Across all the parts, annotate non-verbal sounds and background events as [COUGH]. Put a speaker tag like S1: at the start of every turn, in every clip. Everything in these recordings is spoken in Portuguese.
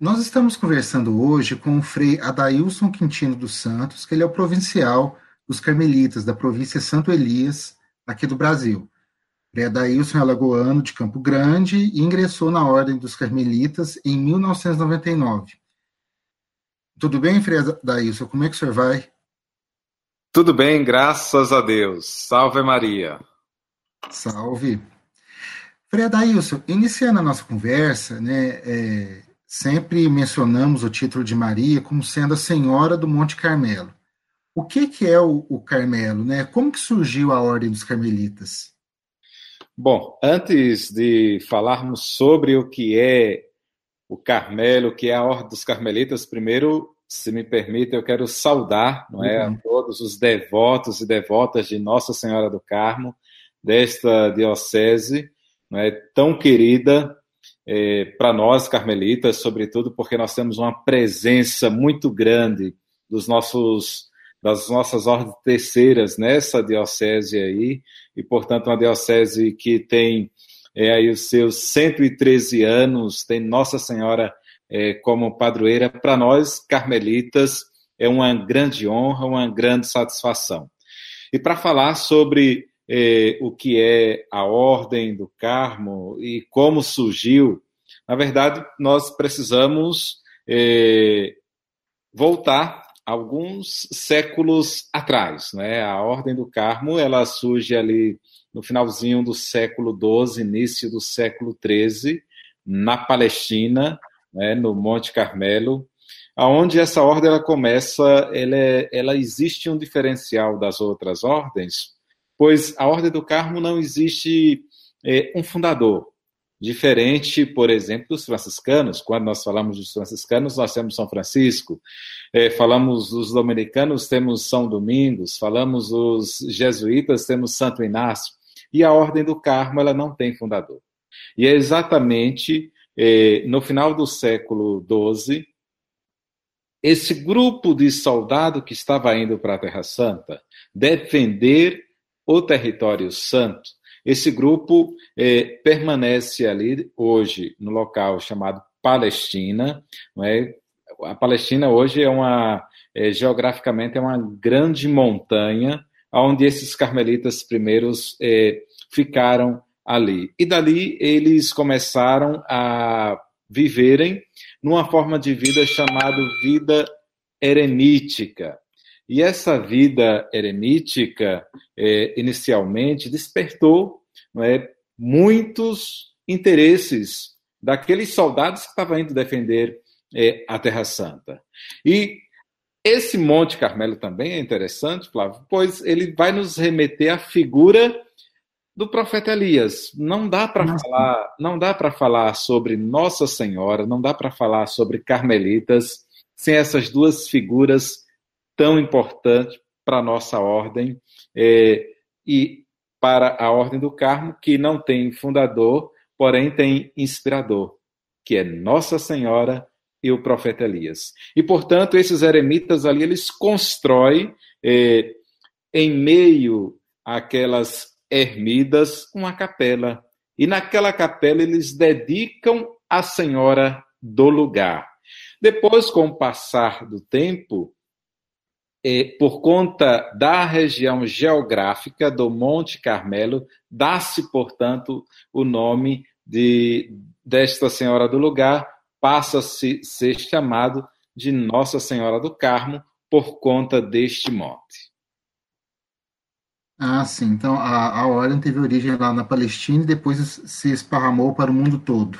S1: nós estamos conversando hoje com o Frei Adailson Quintino dos Santos, que ele é o provincial dos Carmelitas da província Santo Elias, aqui do Brasil. Frei Adailson é alagoano de Campo Grande e ingressou na Ordem dos Carmelitas em 1999. Tudo bem, Frei Adailson? Como é que o senhor vai?
S2: Tudo bem, graças a Deus. Salve Maria.
S1: Salve. Frei Adailson, iniciando a nossa conversa, né, é, sempre mencionamos o título de Maria como sendo a Senhora do Monte Carmelo. O que, que é o, o Carmelo? Né? Como que surgiu a Ordem dos Carmelitas?
S2: Bom, antes de falarmos sobre o que é o Carmelo, o que é a Ordem dos Carmelitas, primeiro, se me permite, eu quero saudar não é, uhum. a todos os devotos e devotas de Nossa Senhora do Carmo, desta diocese não é, tão querida é, para nós carmelitas, sobretudo porque nós temos uma presença muito grande dos nossos das nossas ordens terceiras nessa diocese aí, e portanto uma diocese que tem é, aí os seus 113 anos, tem Nossa Senhora é, como padroeira, para nós carmelitas é uma grande honra, uma grande satisfação. E para falar sobre eh, o que é a Ordem do Carmo e como surgiu, na verdade, nós precisamos eh, voltar alguns séculos atrás. Né? A Ordem do Carmo ela surge ali no finalzinho do século XII, início do século XIII, na Palestina, né, no Monte Carmelo, aonde essa ordem ela começa, ela, é, ela existe um diferencial das outras ordens, pois a Ordem do Carmo não existe é, um fundador. Diferente, por exemplo, dos franciscanos, quando nós falamos dos franciscanos, nós temos São Francisco, é, falamos dos dominicanos, temos São Domingos, falamos dos jesuítas, temos Santo Inácio, e a Ordem do Carmo ela não tem fundador. E é exatamente é, no final do século XII, esse grupo de soldado que estava indo para a Terra Santa defender o território santo. Esse grupo é, permanece ali hoje no local chamado Palestina. É? A Palestina hoje é uma, é, geograficamente, é uma grande montanha onde esses carmelitas primeiros é, ficaram ali. E dali eles começaram a viverem numa forma de vida chamada vida eremítica. E essa vida eremítica, é, inicialmente, despertou é, muitos interesses daqueles soldados que estavam indo defender é, a Terra Santa. E esse Monte Carmelo também é interessante, Flávio, pois ele vai nos remeter à figura do profeta Elias. Não dá para falar, não dá para falar sobre Nossa Senhora, não dá para falar sobre carmelitas sem essas duas figuras tão importante para a nossa ordem é, e para a Ordem do Carmo, que não tem fundador, porém tem inspirador, que é Nossa Senhora e o profeta Elias. E, portanto, esses eremitas ali, eles constroem, é, em meio àquelas ermidas, uma capela. E naquela capela eles dedicam a Senhora do lugar. Depois, com o passar do tempo, por conta da região geográfica do Monte Carmelo, dá-se, portanto, o nome de, desta Senhora do lugar, passa a se, ser chamado de Nossa Senhora do Carmo por conta deste monte.
S1: Ah, sim. Então a, a ordem teve origem lá na Palestina e depois se esparramou para o mundo todo.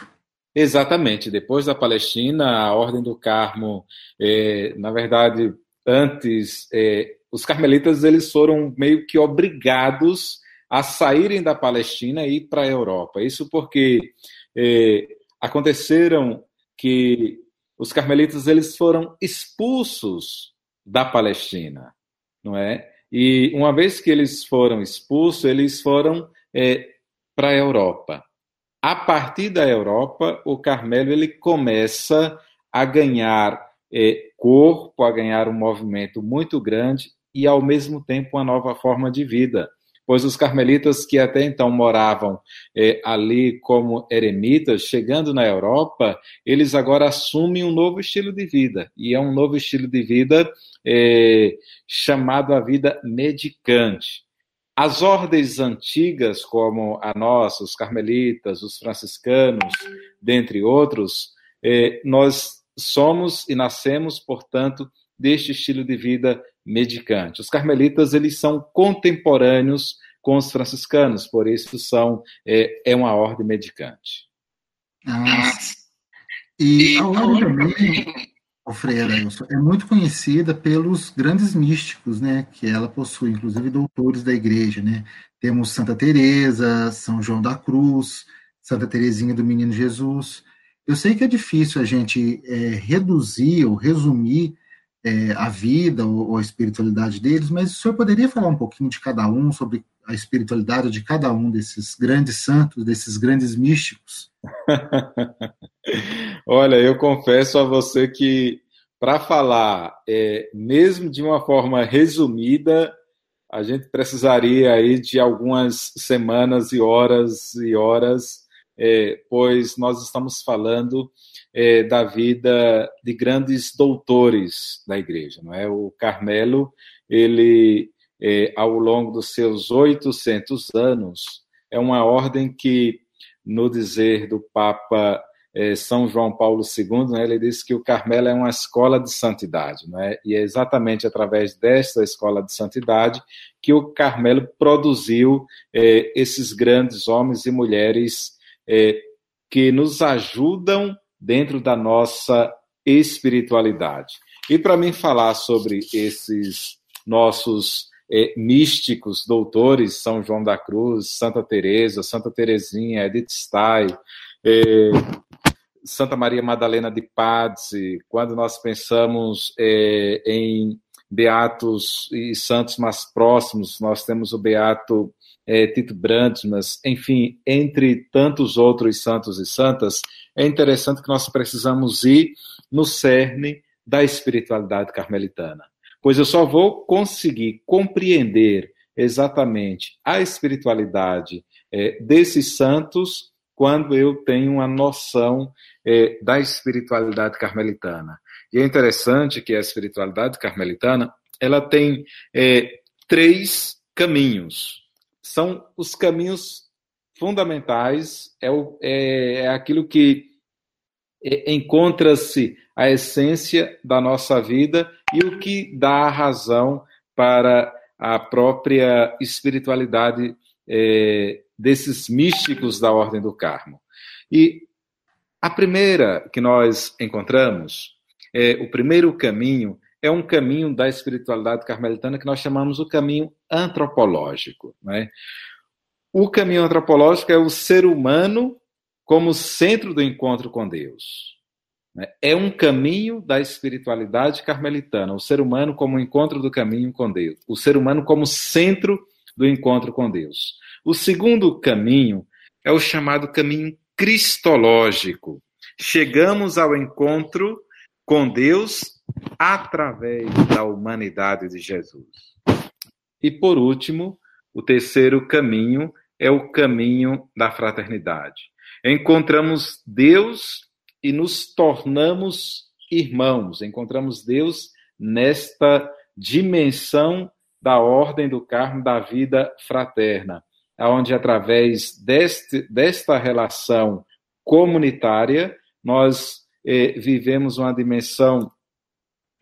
S2: Exatamente. Depois da Palestina, a Ordem do Carmo, é, na verdade, antes, é, os carmelitas eles foram meio que obrigados a saírem da Palestina e ir para a Europa. Isso porque é, aconteceram que os carmelitas eles foram expulsos da Palestina, não é? E uma vez que eles foram expulsos, eles foram é, para a Europa. A partir da Europa, o Carmelo ele começa a ganhar é, corpo, a ganhar um movimento muito grande e, ao mesmo tempo, uma nova forma de vida. pois os carmelitas que até então moravam é, ali como eremitas, chegando na Europa, eles agora assumem um novo estilo de vida, e é um novo estilo de vida é, chamado a vida medicante. As ordens antigas, como a nossa, os carmelitas, os franciscanos, dentre outros, é, nós somos e nascemos, portanto, deste estilo de vida medicante. Os carmelitas eles são contemporâneos com os franciscanos, por isso são é, é uma ordem medicante.
S1: Ah, e a ordem também, o Freira, é muito conhecida pelos grandes místicos, né, que ela possui, inclusive doutores da igreja, né. Temos Santa Teresa, São João da Cruz, Santa Teresinha do Menino Jesus. Eu sei que é difícil a gente é, reduzir ou resumir é, a vida ou, ou, a espiritualidade deles, mas o senhor poderia falar um pouquinho de cada um, sobre a espiritualidade de cada um desses grandes santos, desses grandes místicos? [LAUGHS]
S2: Olha, eu confesso a você que, para falar, é, mesmo de uma forma resumida, a gente precisaria aí de algumas semanas e horas e horas, é, pois nós estamos falando é, da vida de grandes doutores da igreja. Não é? O Carmelo, ele, é, ao longo dos seus 800 anos, é uma ordem que, no dizer do Papa é, São João Paulo II, né, ele disse que o Carmelo é uma escola de santidade, né, e é exatamente através desta escola de santidade que o Carmelo produziu é, esses grandes homens e mulheres é, que nos ajudam dentro da nossa espiritualidade. E para mim falar sobre esses nossos é, místicos, doutores, São João da Cruz, Santa Teresa, Santa Teresinha, Edith Stein, é, Santa Maria Madalena de Pazzi, quando nós pensamos é, em beatos e santos mais próximos, nós temos o beato é, Tito Brandmas, enfim, entre tantos outros santos e santas, é interessante que nós precisamos ir no cerne da espiritualidade carmelitana. Pois eu só vou conseguir compreender exatamente a espiritualidade é, desses santos quando eu tenho uma noção é, da espiritualidade carmelitana. E é interessante que a espiritualidade carmelitana ela tem é, três caminhos. São os caminhos fundamentais, é, o, é, é aquilo que é, encontra-se a essência da nossa vida e o que dá a razão para a própria espiritualidade é, desses místicos da Ordem do Carmo. E a primeira que nós encontramos, é, o primeiro caminho, é um caminho da espiritualidade carmelitana que nós chamamos o caminho antropológico. Né? O caminho antropológico é o ser humano como centro do encontro com Deus. Né? É um caminho da espiritualidade carmelitana, o ser humano como encontro do caminho com Deus, o ser humano como centro do encontro com Deus. O segundo caminho é o chamado caminho cristológico. Chegamos ao encontro com Deus através da humanidade de Jesus. E por último, o terceiro caminho é o caminho da fraternidade encontramos Deus e nos tornamos irmãos. Encontramos Deus nesta dimensão da ordem do Carmo da vida fraterna, onde através deste, desta relação comunitária nós eh, vivemos uma dimensão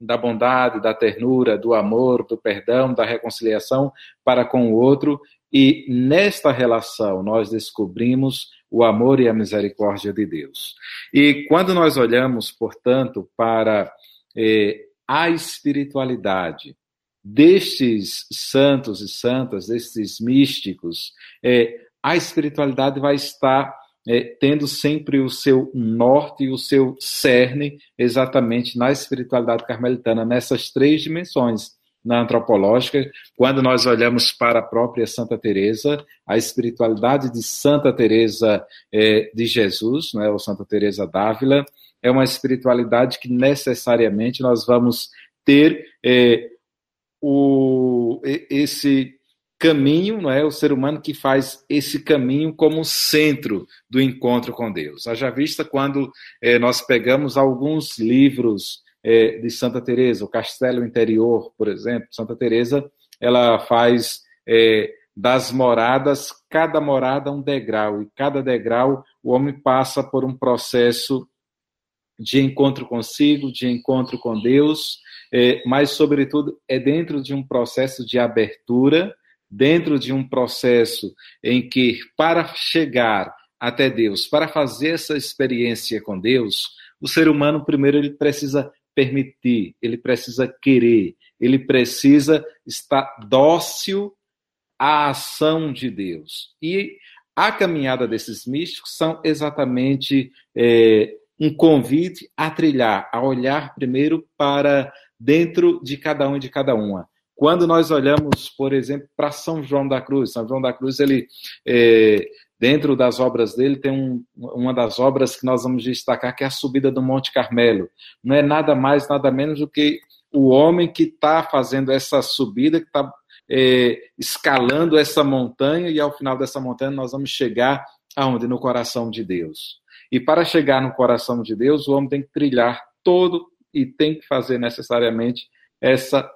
S2: da bondade, da ternura, do amor, do perdão, da reconciliação para com o outro, e nesta relação nós descobrimos o amor e a misericórdia de Deus. E quando nós olhamos, portanto, para eh, a espiritualidade destes santos e santas, destes místicos, eh, a espiritualidade vai estar eh, tendo sempre o seu norte e o seu cerne exatamente na espiritualidade carmelitana, nessas três dimensões na antropológica, quando nós olhamos para a própria Santa Teresa, a espiritualidade de Santa Teresa é, de Jesus, né, ou Santa Teresa d'Ávila, é uma espiritualidade que necessariamente nós vamos ter é, o, esse caminho, não é? O ser humano que faz esse caminho como centro do encontro com Deus. Haja vista quando eh, nós pegamos alguns livros eh, de Santa Teresa, o Castelo Interior, por exemplo, Santa Teresa, ela faz eh, das moradas, cada morada um degrau, e cada degrau o homem passa por um processo de encontro consigo, de encontro com Deus, mas, sobretudo, é dentro de um processo de abertura dentro de um processo em que, para chegar até Deus, para fazer essa experiência com Deus, o ser humano, primeiro, ele precisa permitir, ele precisa querer, ele precisa estar dócil à ação de Deus. E a caminhada desses místicos são exatamente é, um convite a trilhar, a olhar primeiro para dentro de cada um e de cada uma. Quando nós olhamos, por exemplo, para São João da Cruz, São João da Cruz, ele, é, dentro das obras dele, tem um, uma das obras que nós vamos destacar, que é a subida do Monte Carmelo. Não é nada mais, nada menos do que o homem que está fazendo essa subida, que está é, escalando essa montanha, e ao final dessa montanha nós vamos chegar aonde? No coração de Deus. E para chegar no coração de Deus, o homem tem que trilhar todo e tem que fazer necessariamente essa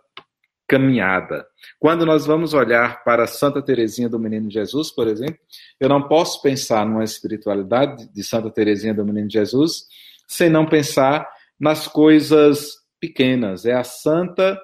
S2: caminhada. Quando nós vamos olhar para Santa Teresinha do Menino Jesus, por exemplo, eu não posso pensar numa espiritualidade de Santa Teresinha do Menino Jesus sem não pensar nas coisas pequenas. É a santa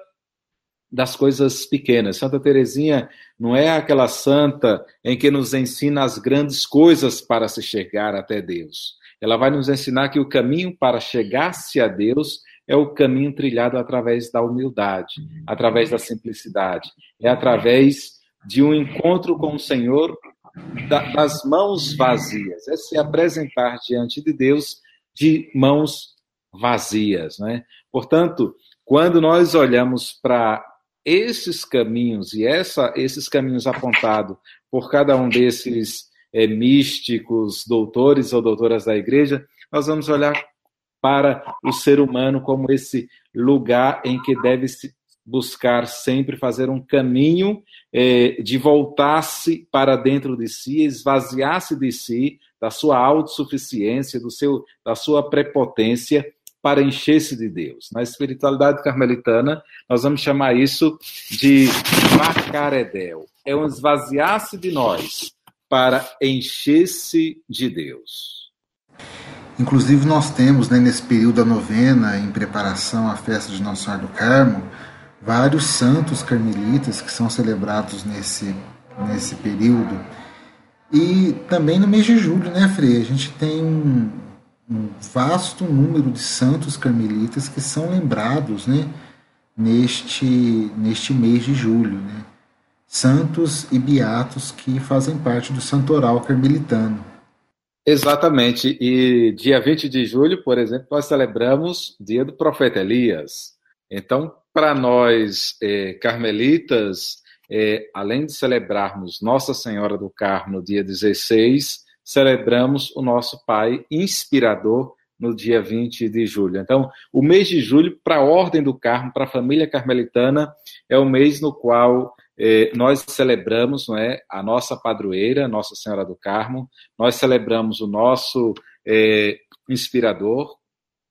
S2: das coisas pequenas. Santa Teresinha não é aquela santa em que nos ensina as grandes coisas para se chegar até Deus. Ela vai nos ensinar que o caminho para chegar-se a Deus é o caminho trilhado através da humildade, através da simplicidade, é através de um encontro com o Senhor das mãos vazias, é se apresentar diante de Deus de mãos vazias, né? Portanto, quando nós olhamos para esses caminhos e essa, esses caminhos apontados por cada um desses é, místicos, doutores ou doutoras da igreja, nós vamos olhar para o ser humano como esse lugar em que deve se buscar sempre fazer um caminho eh, de voltar-se para dentro de si, esvaziar-se de si, da sua autossuficiência, do seu, da sua prepotência, para encher-se de Deus. Na espiritualidade carmelitana, nós vamos chamar isso de macaredel. É um esvaziar-se de nós para encher-se de Deus.
S1: Inclusive, nós temos, né, nesse período da novena, em preparação à festa de Nossa Senhora do Carmo, vários santos carmelitas que são celebrados nesse, nesse período. E também no mês de julho, né, Frei? A gente tem um, um vasto número de santos carmelitas que são lembrados, né, neste, neste mês de julho, né? Santos e beatos que fazem parte do santoral carmelitano.
S2: Exatamente. E dia 20 de julho, por exemplo, nós celebramos dia do profeta Elias. Então, para nós eh, carmelitas, eh, além de celebrarmos Nossa Senhora do Carmo no dia 16, celebramos o nosso Pai inspirador no dia 20 de julho. Então, o mês de julho, para a Ordem do Carmo, para a família carmelitana, é o mês no qual nós celebramos não é, a nossa padroeira, Nossa Senhora do Carmo, nós celebramos o nosso é, inspirador,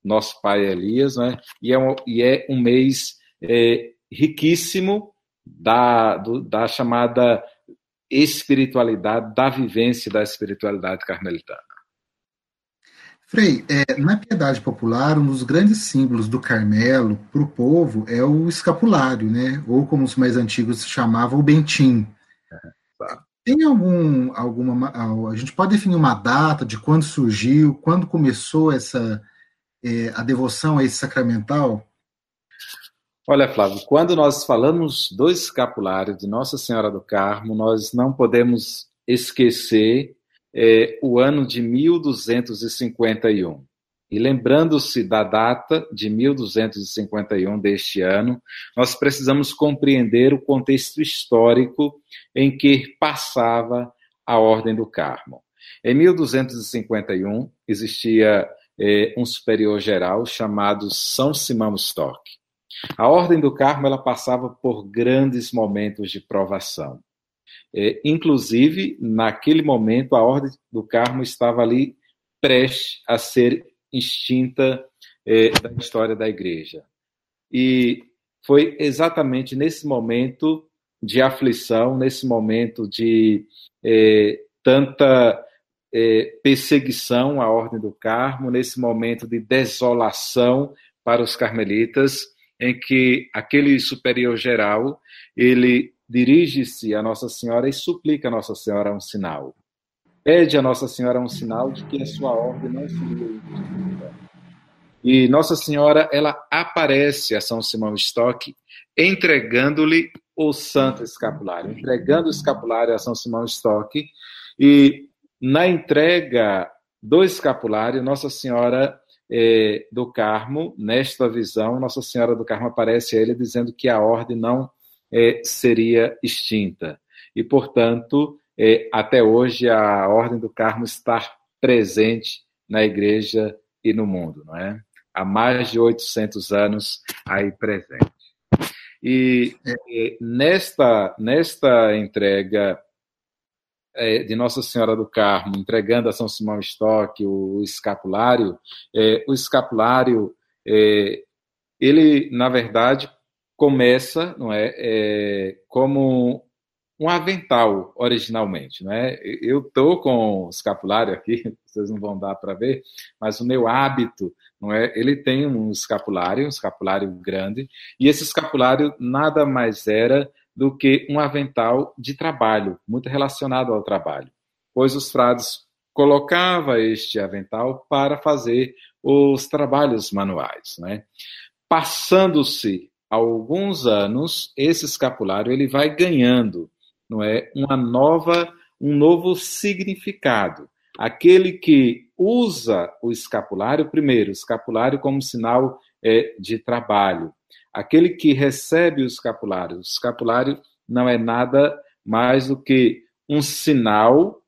S2: nosso pai Elias, não é, e, é um, e é um mês é, riquíssimo da, do, da chamada espiritualidade, da vivência da espiritualidade carmelitana.
S1: Frei, é, na piedade popular, um dos grandes símbolos do Carmelo para o povo é o escapulário, né? Ou como os mais antigos chamavam, o bentim. Tem algum, alguma, a gente pode definir uma data de quando surgiu, quando começou essa é, a devoção a esse sacramental?
S2: Olha, Flávio, quando nós falamos do escapulário de Nossa Senhora do Carmo, nós não podemos esquecer é, o ano de 1251. E lembrando-se da data de 1251 deste ano, nós precisamos compreender o contexto histórico em que passava a Ordem do Carmo. Em 1251 existia é, um superior geral chamado São Simão Stock. A Ordem do Carmo ela passava por grandes momentos de provação. É, inclusive, naquele momento, a Ordem do Carmo estava ali prestes a ser extinta é, da história da Igreja. E foi exatamente nesse momento de aflição, nesse momento de é, tanta é, perseguição à Ordem do Carmo, nesse momento de desolação para os carmelitas, em que aquele superior geral ele dirige-se a Nossa Senhora e suplica a Nossa Senhora um sinal. Pede a Nossa Senhora um sinal de que a sua ordem não seria E Nossa Senhora ela aparece a São Simão Stock entregando-lhe o santo escapulário, entregando o escapulário a São Simão Stock e na entrega do escapulário Nossa Senhora é, do Carmo, nesta visão, Nossa Senhora do Carmo aparece a ele dizendo que a ordem não é, seria extinta. E, portanto, é, até hoje a ordem do Carmo está presente na igreja e no mundo, não é? Há mais de 800 anos aí presente. E é, nesta, nesta entrega de Nossa Senhora do Carmo, entregando a São Simão Stock o escapulário, o escapulário, ele, na verdade, começa não é, é como um avental originalmente, não é? Eu tô com o escapulário aqui, [LAUGHS] vocês não vão dar para ver, mas o meu hábito, não é? Ele tem um escapulário, um escapulário grande, e esse escapulário nada mais era do que um avental de trabalho, muito relacionado ao trabalho, pois os frades colocavam este avental para fazer os trabalhos manuais. Né? Passando-se alguns anos, esse escapulário ele vai ganhando não é, uma nova, um novo significado. Aquele que usa o escapulário, primeiro, o escapulário como sinal é, de trabalho, Aquele que recebe o escapulário, o escapulário não é nada mais do que um sinal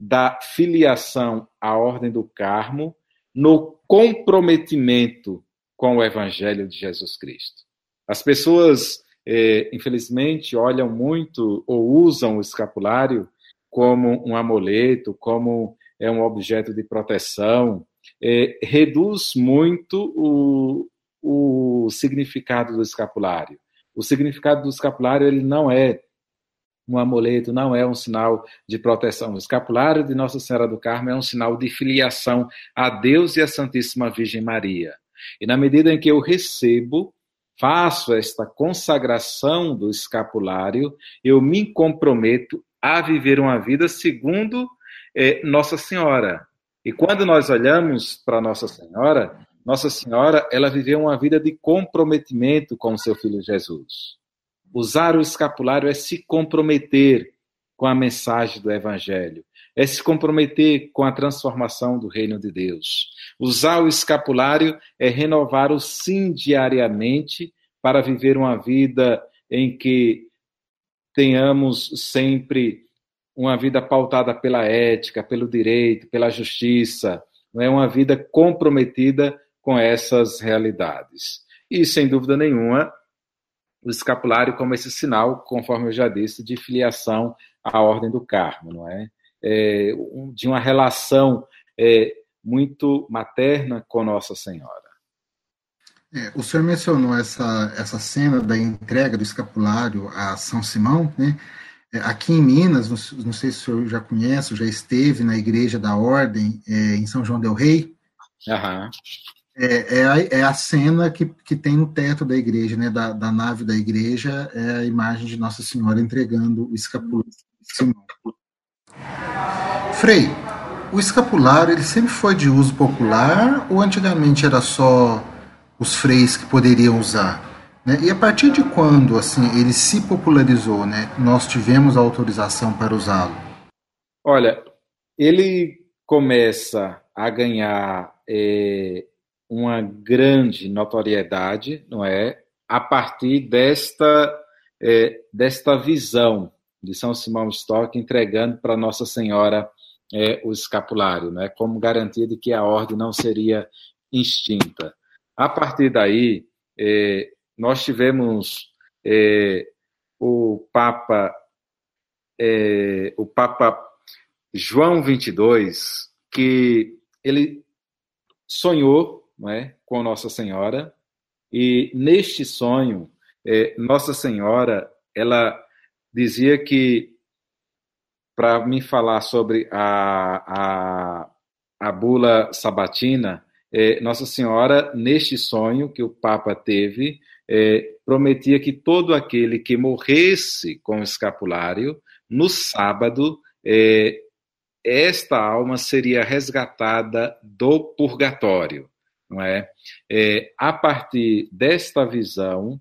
S2: da filiação à Ordem do Carmo no comprometimento com o Evangelho de Jesus Cristo. As pessoas, eh, infelizmente, olham muito ou usam o escapulário como um amuleto, como é um objeto de proteção, eh, reduz muito o, o significado do escapulário. O significado do escapulário ele não é um amuleto, não é um sinal de proteção. O escapulário de Nossa Senhora do Carmo é um sinal de filiação a Deus e a Santíssima Virgem Maria. E na medida em que eu recebo, faço esta consagração do escapulário, eu me comprometo a viver uma vida segundo eh, Nossa Senhora. E quando nós olhamos para Nossa Senhora, nossa Senhora, ela viveu uma vida de comprometimento com o seu filho Jesus. Usar o escapulário é se comprometer com a mensagem do Evangelho, é se comprometer com a transformação do reino de Deus. Usar o escapulário é renovar o sim diariamente para viver uma vida em que tenhamos sempre uma vida pautada pela ética, pelo direito, pela justiça, não é uma vida comprometida com essas realidades. E, sem dúvida nenhuma, o escapulário como esse sinal, conforme eu já disse, de filiação à ordem do Carmo, não é? É de uma relação é, muito materna com Nossa Senhora.
S1: É, o senhor mencionou essa, essa cena da entrega do escapulário a São Simão, né? É, aqui em Minas, não, não, sei se o senhor já conhece, já esteve na igreja da Ordem é, em São João del Rei.
S2: Uhum.
S1: É, é, a, é a cena que, que tem no teto da igreja, né, da, da nave da igreja, é a imagem de Nossa Senhora entregando o escapulário. Frei, o escapulário ele sempre foi de uso popular ou antigamente era só os freis que poderiam usar? Né? E a partir de quando assim ele se popularizou, né? Nós tivemos a autorização para usá-lo?
S2: Olha, ele começa a ganhar é, uma grande notoriedade, não é, a partir desta é, desta visão de São Simão Stock entregando para Nossa Senhora é, o escapulário, né, como garantia de que a ordem não seria extinta. A partir daí, é, nós tivemos é, o Papa é, o Papa João 22, que ele sonhou não é, com Nossa Senhora, e neste sonho, Nossa Senhora, ela dizia que, para me falar sobre a, a, a bula sabatina, é, Nossa Senhora, neste sonho que o Papa teve, é, prometia que todo aquele que morresse com o escapulário, no sábado, é, esta alma seria resgatada do purgatório. Não é? a partir desta visão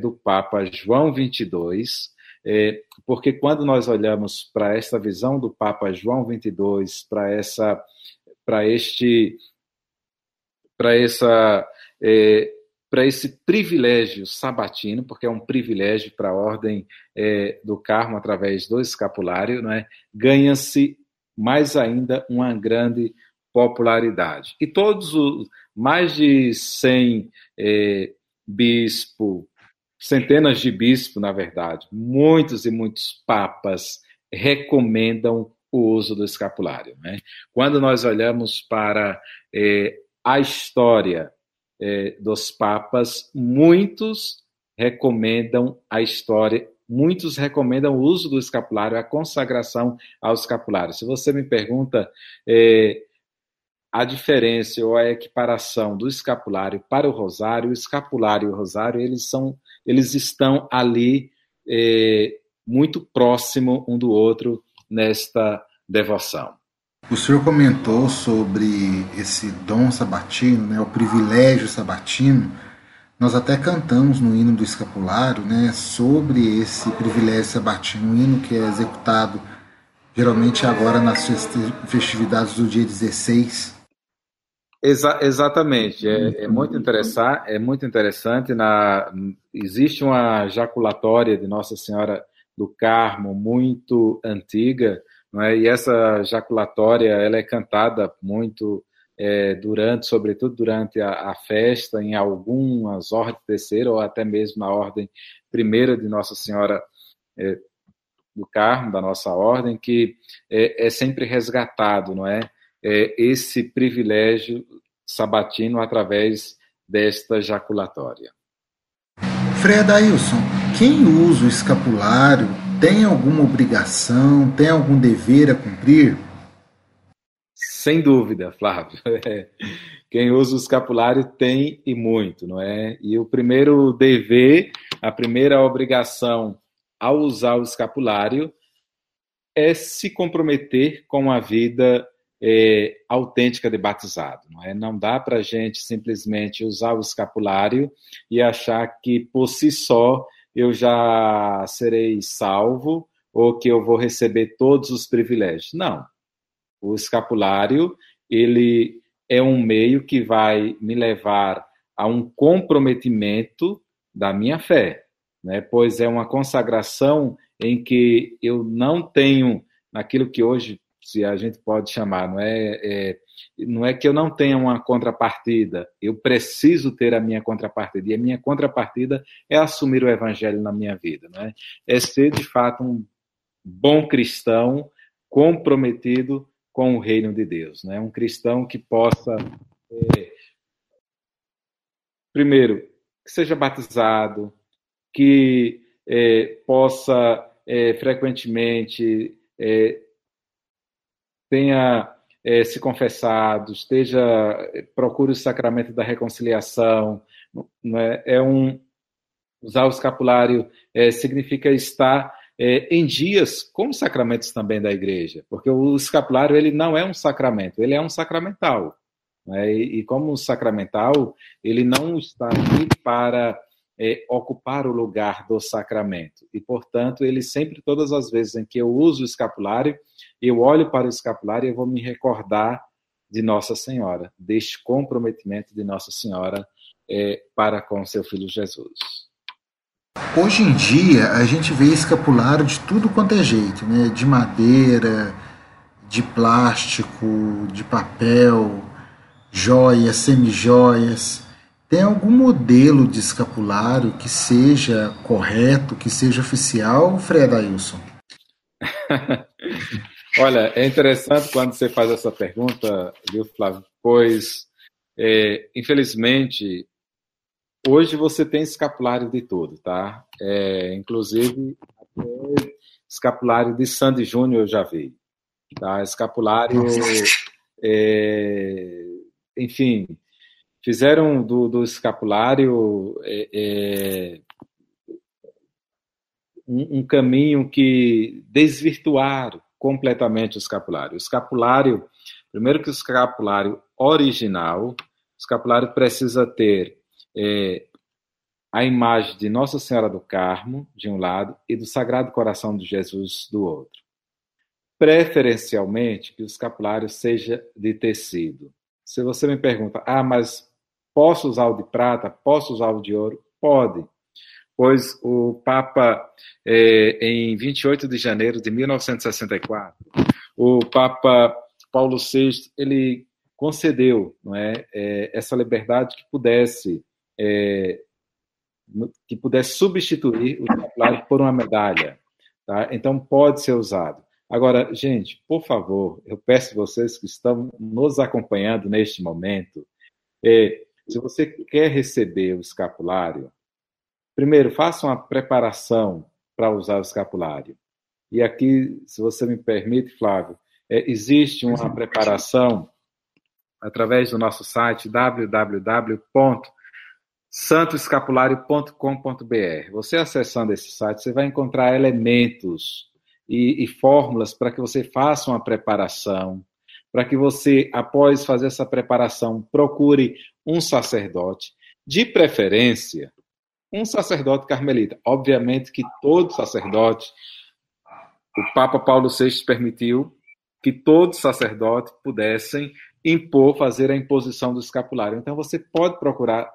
S2: do Papa João 22, é, porque quando nós olhamos para esta visão do Papa João 22, para essa, para este, para essa, é, para esse privilégio sabatino, porque é um privilégio para a ordem é, do Carmo através do escapulário, é? Ganha-se mais ainda uma grande popularidade. E todos os mais de 100 é, bispos, centenas de bispos, na verdade, muitos e muitos papas recomendam o uso do escapulário. Né? Quando nós olhamos para é, a história é, dos papas, muitos recomendam a história muitos recomendam o uso do escapulário, a consagração ao escapulário. Se você me pergunta é, a diferença ou a equiparação do escapulário para o rosário, o escapulário e o rosário, eles, são, eles estão ali é, muito próximo um do outro nesta devoção.
S1: O senhor comentou sobre esse dom sabatino, né, o privilégio sabatino, nós até cantamos no hino do escapulário né, sobre esse privilégio sabatino, um hino que é executado geralmente agora nas festividades do dia 16.
S2: Exa exatamente, é, é, muito interessante, é muito interessante. Na, existe uma jaculatória de Nossa Senhora do Carmo muito antiga, não é? e essa jaculatória ela é cantada muito é, durante, sobretudo durante a, a, festa, em algumas ordens terceira ou até mesmo na ordem primeira de Nossa Senhora é, do Carmo, da nossa ordem, que é, é sempre resgatado, não é? É? Esse privilégio sabatino através desta jaculatória.
S1: Frei Adailson, quem usa o escapulário tem alguma obrigação, tem algum dever a cumprir?
S2: Sem dúvida, Flávio. [LAUGHS] Quem usa o escapulário tem e muito, não é? E o primeiro dever, a primeira obrigação ao usar o escapulário é se comprometer com a vida é, autêntica de batizado. Não, é? não dá para a gente simplesmente usar o escapulário e achar que por si só eu já serei salvo ou que eu vou receber todos os privilégios. Não. O escapulário, ele é um meio que vai me levar a um comprometimento da minha fé, né? Pois é uma consagração em que eu não tenho naquilo que hoje se a gente pode chamar, não é, é, não é que eu não tenha uma contrapartida, eu preciso ter a minha contrapartida, e a minha contrapartida é assumir o evangelho na minha vida, não é? É ser de fato um bom cristão comprometido com o reino de Deus. Né? Um cristão que possa, é, primeiro, que seja batizado, que é, possa é, frequentemente é, tenha é, se confessado, esteja procure o sacramento da reconciliação, né? é um usar o escapulário é, significa estar é, em dias com os sacramentos também da igreja, porque o escapulário ele não é um sacramento, ele é um sacramental. Né? E, e, como sacramental, ele não está aqui para é, ocupar o lugar do sacramento. E, portanto, ele sempre, todas as vezes em que eu uso o escapulário, eu olho para o escapulário e vou me recordar de Nossa Senhora, deste comprometimento de Nossa Senhora é, para com seu filho Jesus.
S1: Hoje em dia a gente vê escapulário de tudo quanto é jeito, né? De madeira, de plástico, de papel, joias, semijoias. Tem algum modelo de escapulário que seja correto, que seja oficial, Fred Ailson? [LAUGHS]
S2: Olha, é interessante quando você faz essa pergunta, viu, Flávio? Pois, é, infelizmente, hoje você tem escapulário de tudo, tá? É, inclusive, escapulário de Sandy Júnior eu já vi. Tá? Escapulário. É, enfim, fizeram do, do escapulário é, é, um, um, caminho que desvirtuaram completamente o escapulário. O escapulário, primeiro que o escapulário original, o escapulário precisa ter é, a imagem de Nossa Senhora do Carmo, de um lado, e do Sagrado Coração de Jesus, do outro. Preferencialmente, que o escapulário seja de tecido. Se você me pergunta, ah, mas posso usar o de prata? Posso usar o de ouro? Pode. Pois o Papa, é, em 28 de janeiro de 1964, o Papa Paulo VI, ele concedeu não é, é essa liberdade que pudesse é, que pudesse substituir o escapulário por uma medalha. Tá? Então, pode ser usado. Agora, gente, por favor, eu peço vocês que estão nos acompanhando neste momento, é, se você quer receber o escapulário, primeiro, faça uma preparação para usar o escapulário. E aqui, se você me permite, Flávio, é, existe uma preparação através do nosso site www.santoescapulário.com.br. Você acessando esse site, você vai encontrar elementos e, e fórmulas para que você faça uma preparação, para que você, após fazer essa preparação, procure um sacerdote, de preferência, um sacerdote carmelita. Obviamente que todo sacerdote, o Papa Paulo VI permitiu que todos sacerdotes pudessem impor, fazer a imposição do escapulário. Então você pode procurar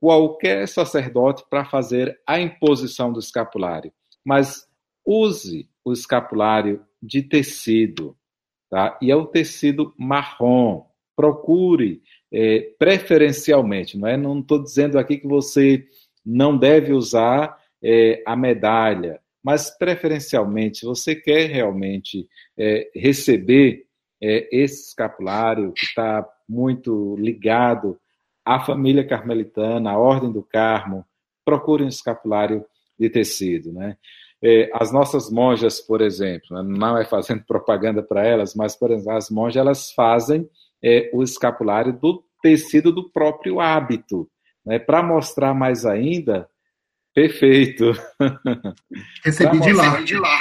S2: qualquer sacerdote para fazer a imposição do escapulário, mas use o escapulário de tecido, tá? E é o tecido marrom. Procure é, preferencialmente, não é? Não estou dizendo aqui que você não deve usar é, a medalha, mas preferencialmente, você quer realmente é, receber é, esse escapulário que está muito ligado à família carmelitana, à Ordem do Carmo, procure um escapulário de tecido, né? É, as nossas monjas, por exemplo, né, não é fazendo [LAUGHS] propaganda para elas, mas, por exemplo, as monjas elas fazem é, o escapulário do tecido do próprio hábito, né, para mostrar mais ainda. Perfeito. [LAUGHS]
S1: Recebi de lá. De lá.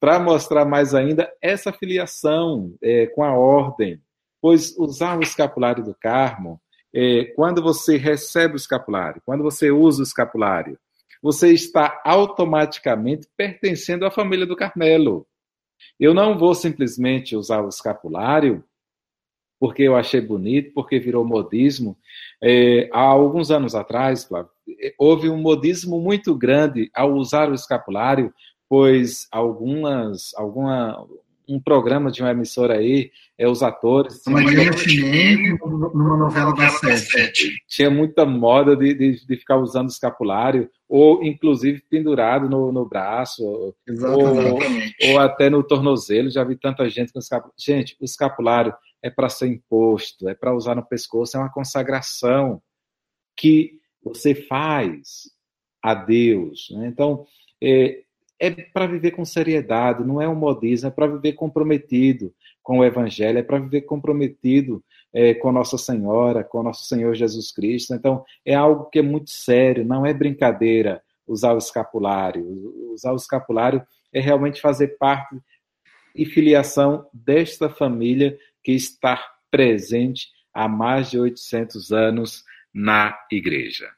S2: para mostrar mais ainda essa filiação é, com a ordem, pois usar o escapulário do Carmo, é, quando você recebe o escapulário, quando você usa o escapulário, você está automaticamente pertencendo à família do Carmelo. Eu não vou simplesmente usar o escapulário porque eu achei bonito, porque virou modismo. É, há alguns anos atrás, houve um modismo muito grande ao usar o escapulário, pois algumas, alguma, um programa de uma emissora aí, é os atores.
S1: Maria Chinês, numa novela da Sete.
S2: Tinha muita moda de, de, de, ficar usando escapulário, ou inclusive pendurado no, no braço, ou, ou, até no tornozelo. Já vi tanta gente com escapulário. Gente, o escapulário é para ser imposto, é para usar no pescoço, é uma consagração que você faz a Deus. Né? Então, é, é para viver com seriedade, não é um modismo, é para viver comprometido com o Evangelho, é para viver comprometido é, com Nossa Senhora, com Nosso Senhor Jesus Cristo. Então, é algo que é muito sério, não é brincadeira usar o escapulário. Usar o escapulário é realmente fazer parte e filiação desta família que está presente há mais de 800 anos na igreja.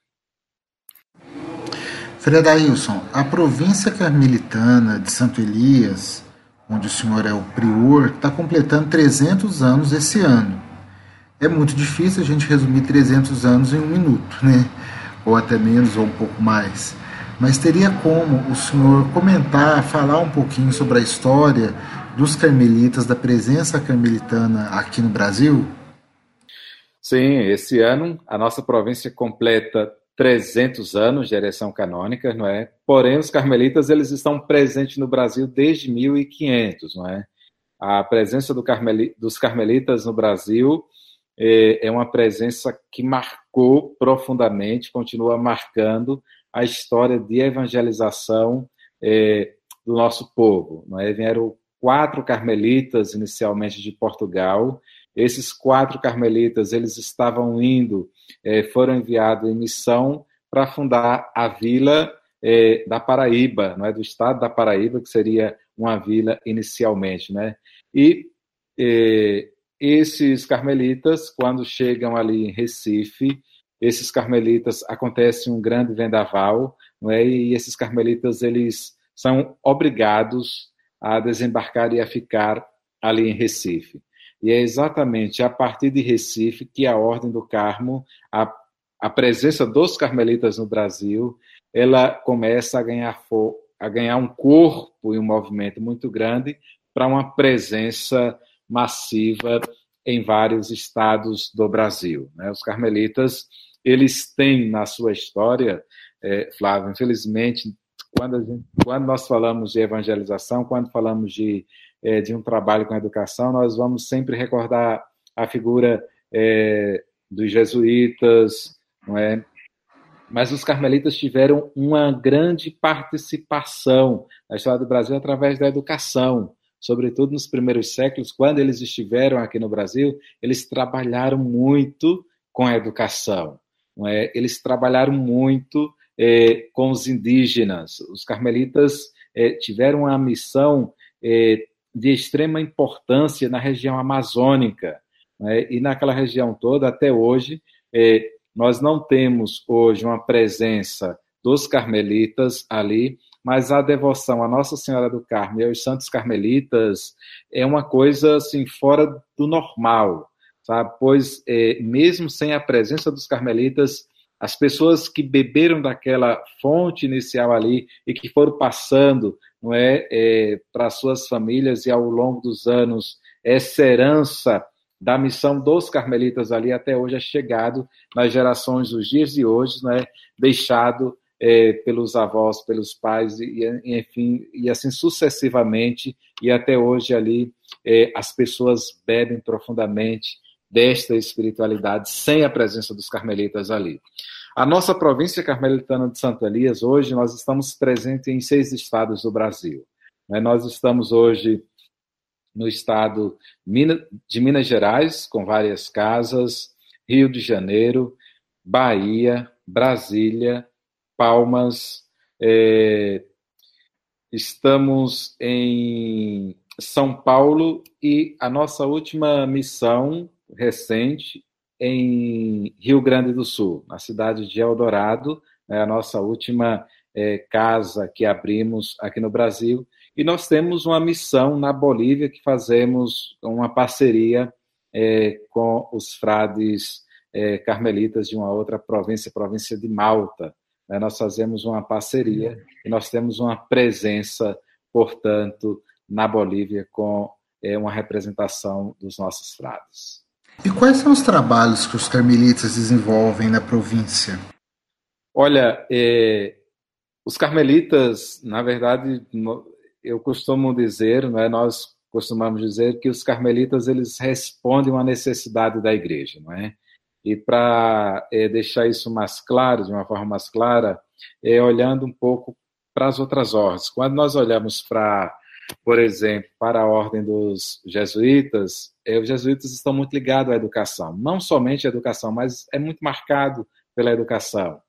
S1: Fredailson, a província carmelitana de Santo Elias, onde o senhor é o prior, está completando 300 anos esse ano. É muito difícil a gente resumir 300 anos em um minuto, né? Ou até menos, ou um pouco mais. Mas teria como o senhor comentar, falar um pouquinho sobre a história dos carmelitas, da presença carmelitana aqui no Brasil?
S2: Sim, esse ano a nossa província completa 300 anos de ereção canônica, não é? Porém, os carmelitas eles estão presentes no Brasil desde 1500, não é? A presença do carmeli, dos carmelitas no Brasil é, é uma presença que marcou profundamente, continua marcando a história de evangelização é, do nosso povo. Não é? Vieram quatro carmelitas inicialmente de Portugal. Esses quatro carmelitas eles estavam indo, é, foram enviados em missão para fundar a vila é, da Paraíba, não é do estado da Paraíba, que seria uma vila inicialmente, né? E é, esses carmelitas, quando chegam ali em Recife, esses carmelitas acontece um grande vendaval, não é? E esses carmelitas eles são obrigados a desembarcar e a ficar ali em Recife. E é exatamente a partir de Recife que a Ordem do Carmo, a, a presença dos carmelitas no Brasil, ela começa a ganhar, a ganhar um corpo e um movimento muito grande para uma presença massiva em vários estados do Brasil. Né? Os carmelitas, eles têm na sua história, é, Flávio, infelizmente, quando, gente, quando, nós falamos de evangelização, quando falamos de, é, de um trabalho com educação, nós vamos sempre recordar a figura é, dos jesuítas, não é? Mas os carmelitas tiveram uma grande participação na história do Brasil através da educação sobretudo nos primeiros séculos, quando eles estiveram aqui no Brasil, eles trabalharam muito com a educação. É? Eles trabalharam muito é, com os indígenas. Os carmelitas é, tiveram uma missão é, de extrema importância na região amazônica. É? E naquela região toda, até hoje, é, nós não temos hoje uma presença dos carmelitas ali, mas a devoção à Nossa Senhora do Carmo e aos santos carmelitas é uma coisa assim fora do normal, sabe? Pois é, mesmo sem a presença dos carmelitas, as pessoas que beberam daquela fonte inicial ali e que foram passando, não é, é para suas famílias e ao longo dos anos essa herança da missão dos carmelitas ali até hoje é chegado nas gerações dos dias de hoje, né, deixado é, pelos avós, pelos pais, e, enfim, e assim sucessivamente, e até hoje ali é, as pessoas bebem profundamente desta espiritualidade sem a presença dos carmelitas ali. A nossa província carmelitana de Santo Elias, hoje nós estamos presentes em seis estados do Brasil. Né? Nós estamos hoje no estado de Minas Gerais, com várias casas, Rio de Janeiro, Bahia, Brasília, Palmas. É, estamos em São Paulo e a nossa última missão recente em Rio Grande do Sul, na cidade de Eldorado, é a nossa última é, casa que abrimos aqui no Brasil. E nós temos uma missão na Bolívia que fazemos uma parceria é, com os frades é, carmelitas de uma outra província, província de Malta né, nós fazemos uma parceria e nós temos uma presença, portanto, na Bolívia com uma representação dos nossos frades.
S1: E quais são os trabalhos que os carmelitas desenvolvem na província?
S2: Olha, é, os carmelitas, na verdade, eu costumo dizer, né, nós costumamos dizer que os carmelitas eles respondem uma necessidade da igreja, não é? E para é, deixar isso mais claro, de uma forma mais clara, é olhando um pouco para as outras ordens. Quando nós olhamos para, por exemplo, para a ordem dos jesuítas, é, os jesuítas estão muito ligados à educação. Não somente à educação, mas é muito marcado pela educação.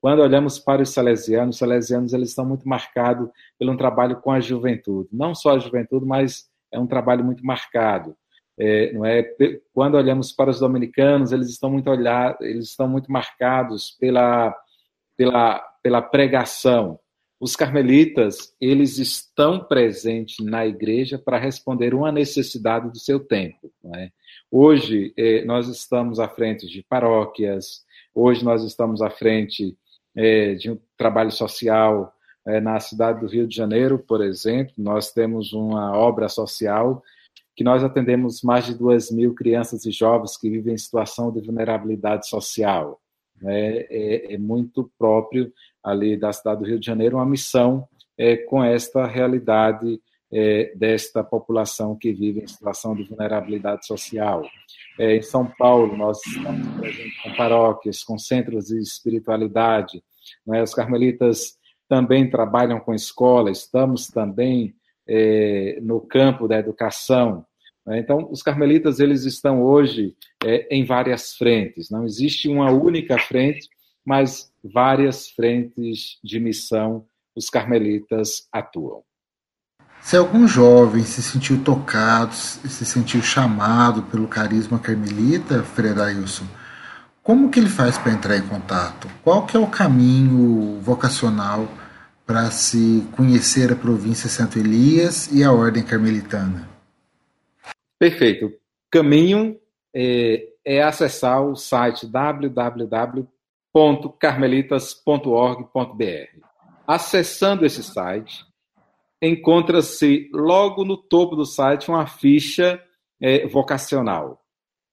S2: Quando olhamos para os salesianos, os salesianos eles estão muito marcados pelo trabalho com a juventude. Não só a juventude, mas é um trabalho muito marcado. É, não é? Quando olhamos para os dominicanos, eles estão muito olhar, eles estão muito marcados pela, pela, pela pregação. Os carmelitas, eles estão presentes na igreja para responder uma necessidade do seu tempo. É? Hoje, é, nós estamos à frente de paróquias, hoje nós estamos à frente é, de um trabalho social é, na cidade do Rio de Janeiro, por exemplo, nós temos uma obra social que nós atendemos mais de 2 mil crianças e jovens que vivem em situação de vulnerabilidade social. né, é, é, muito próprio ali da cidade do Rio de Janeiro, uma missão é, com esta realidade é, desta população que vive em situação de vulnerabilidade social. É, em São Paulo, nós estamos presentes com paróquias, com centros de espiritualidade. Né? Os carmelitas também trabalham com escola, estamos também é, no campo da educação. Né? Então, os carmelitas eles estão hoje é, em várias frentes. Não existe uma única frente, mas várias frentes de missão os carmelitas atuam.
S1: Se algum jovem se sentiu tocado, se sentiu chamado pelo carisma carmelita, Fredailson, como que ele faz para entrar em contato? Qual que é o caminho vocacional para se conhecer a província Santo Elias e a ordem carmelitana?
S2: Perfeito. Caminho é, é acessar o site www.carmelitas.org.br. Acessando esse site, encontra-se logo no topo do site uma ficha é, vocacional.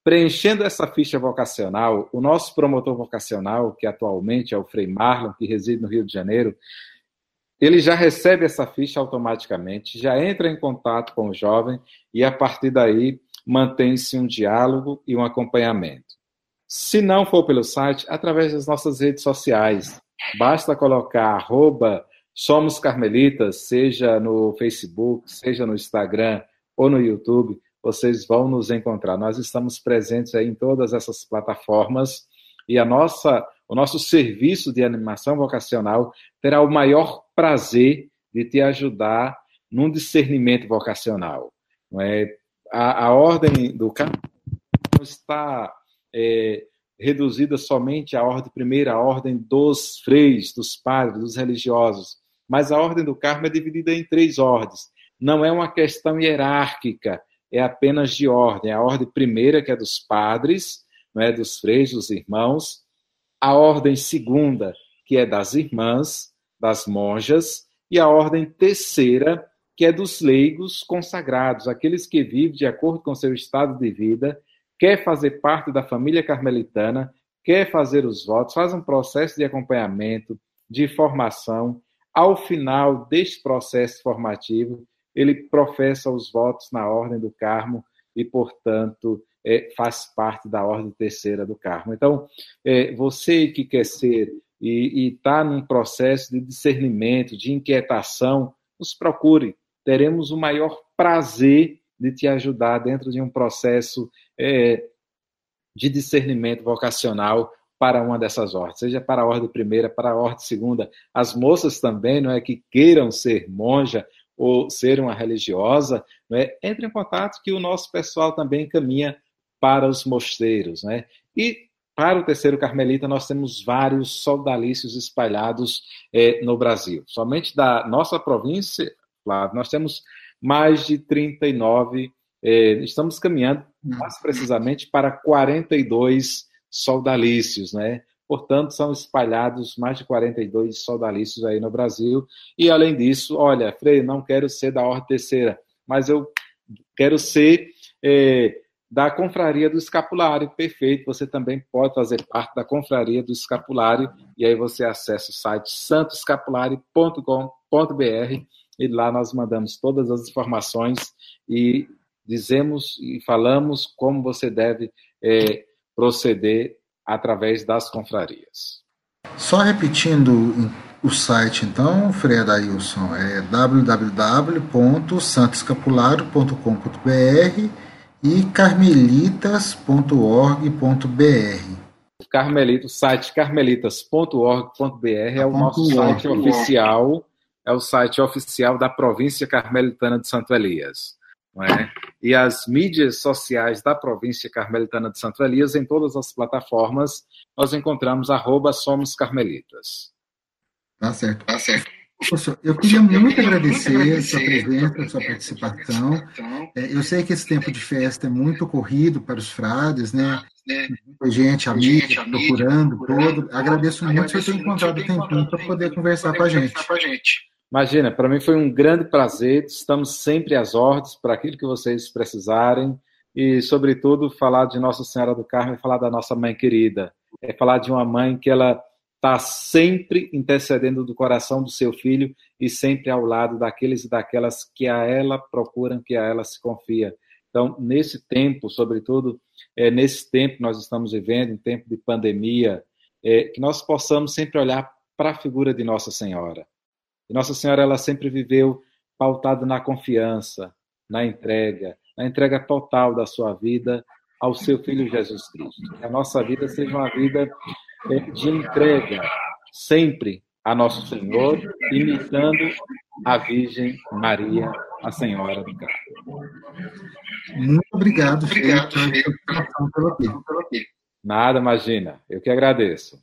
S2: Preenchendo essa ficha vocacional, o nosso promotor vocacional, que atualmente é o Frei Marlon, que reside no Rio de Janeiro, ele já recebe essa ficha automaticamente, já entra em contato com o jovem e, a partir daí, mantém-se um diálogo e um acompanhamento. Se não for pelo site, através das nossas redes sociais. Basta colocar arroba Somos Carmelitas, seja no Facebook, seja no Instagram ou no YouTube, vocês vão nos encontrar. Nós estamos presentes em todas essas plataformas e a nossa, o nosso serviço de animação vocacional terá o maior prazer de te ajudar num discernimento vocacional. Não é? a, a ordem do campo está é, reduzida somente à ordem primeira, à ordem dos freis, dos padres, dos religiosos, mas a ordem do Carmo é dividida em três ordens. Não é uma questão hierárquica, é apenas de ordem. A ordem primeira, que é dos padres, não é dos freis, dos irmãos. A ordem segunda, que é das irmãs, das monjas. E a ordem terceira, que é dos leigos consagrados, aqueles que vivem de acordo com seu estado de vida, quer fazer parte da família carmelitana, quer fazer os votos, faz um processo de acompanhamento, de formação. Ao final deste processo formativo, ele professa os votos na Ordem do Carmo e, portanto, é, faz parte da Ordem Terceira do Carmo. Então, é, você que quer ser e está num processo de discernimento, de inquietação, nos procure. Teremos o maior prazer de te ajudar dentro de um processo é, de discernimento vocacional para uma dessas ordens, seja para a ordem primeira, para a ordem segunda. As moças também, não é que queiram ser monja ou ser uma religiosa, não é? entre em contato que o nosso pessoal também caminha para os mosteiros, né? E para o terceiro carmelita, nós temos vários soldalícios espalhados é, no Brasil. Somente da nossa província, claro, nós temos mais de 39, é, estamos caminhando mais precisamente para 42 soldalícios, né? Portanto, são espalhados mais de 42 soldalícios aí no Brasil. E, além disso, olha, Frei, não quero ser da Ordem Terceira, mas eu quero ser é, da Confraria do Escapulário. Perfeito, você também pode fazer parte da Confraria do Escapulário, e aí você acessa o site santoescapulário.com.br e lá nós mandamos todas as informações e dizemos e falamos como você deve é, proceder através das confrarias.
S1: Só repetindo o site, então, Frei Adailson, é www.santoscapulario.com.br e carmelitas.org.br.
S2: Carmelito, o site carmelitas.org.br é o nosso site oficial, é o site oficial da província carmelitana de Santo Elias. É? E as mídias sociais da província carmelitana de Santo Elias, em todas as plataformas, nós encontramos arroba Somos Carmelitas.
S1: Tá certo. Tá certo. Professor, eu queria muito agradecer a sua presença, a sua participação. É, eu sei que esse tempo de festa é muito corrido para os frades, né? Muita gente, amiga, procurando, todo. Agradeço muito por ter encontrado tempinho para poder conversar com a gente.
S2: Imagina, para mim foi um grande prazer. Estamos sempre às ordens para aquilo que vocês precisarem e, sobretudo, falar de Nossa Senhora do Carmo e falar da nossa mãe querida. é falar de uma mãe que ela está sempre intercedendo do coração do seu filho e sempre ao lado daqueles e daquelas que a ela procuram, que a ela se confia. Então, nesse tempo, sobretudo, é, nesse tempo que nós estamos vivendo, em tempo de pandemia, é, que nós possamos sempre olhar para a figura de Nossa Senhora. E Nossa Senhora, ela sempre viveu pautada na confiança, na entrega, na entrega total da sua vida ao seu Filho Jesus Cristo. Que a nossa vida seja uma vida é, de entrega, sempre a nosso Senhor, imitando a Virgem Maria, a Senhora do Carmo.
S1: Muito obrigado, obrigado,
S2: Nada, imagina. Eu que agradeço.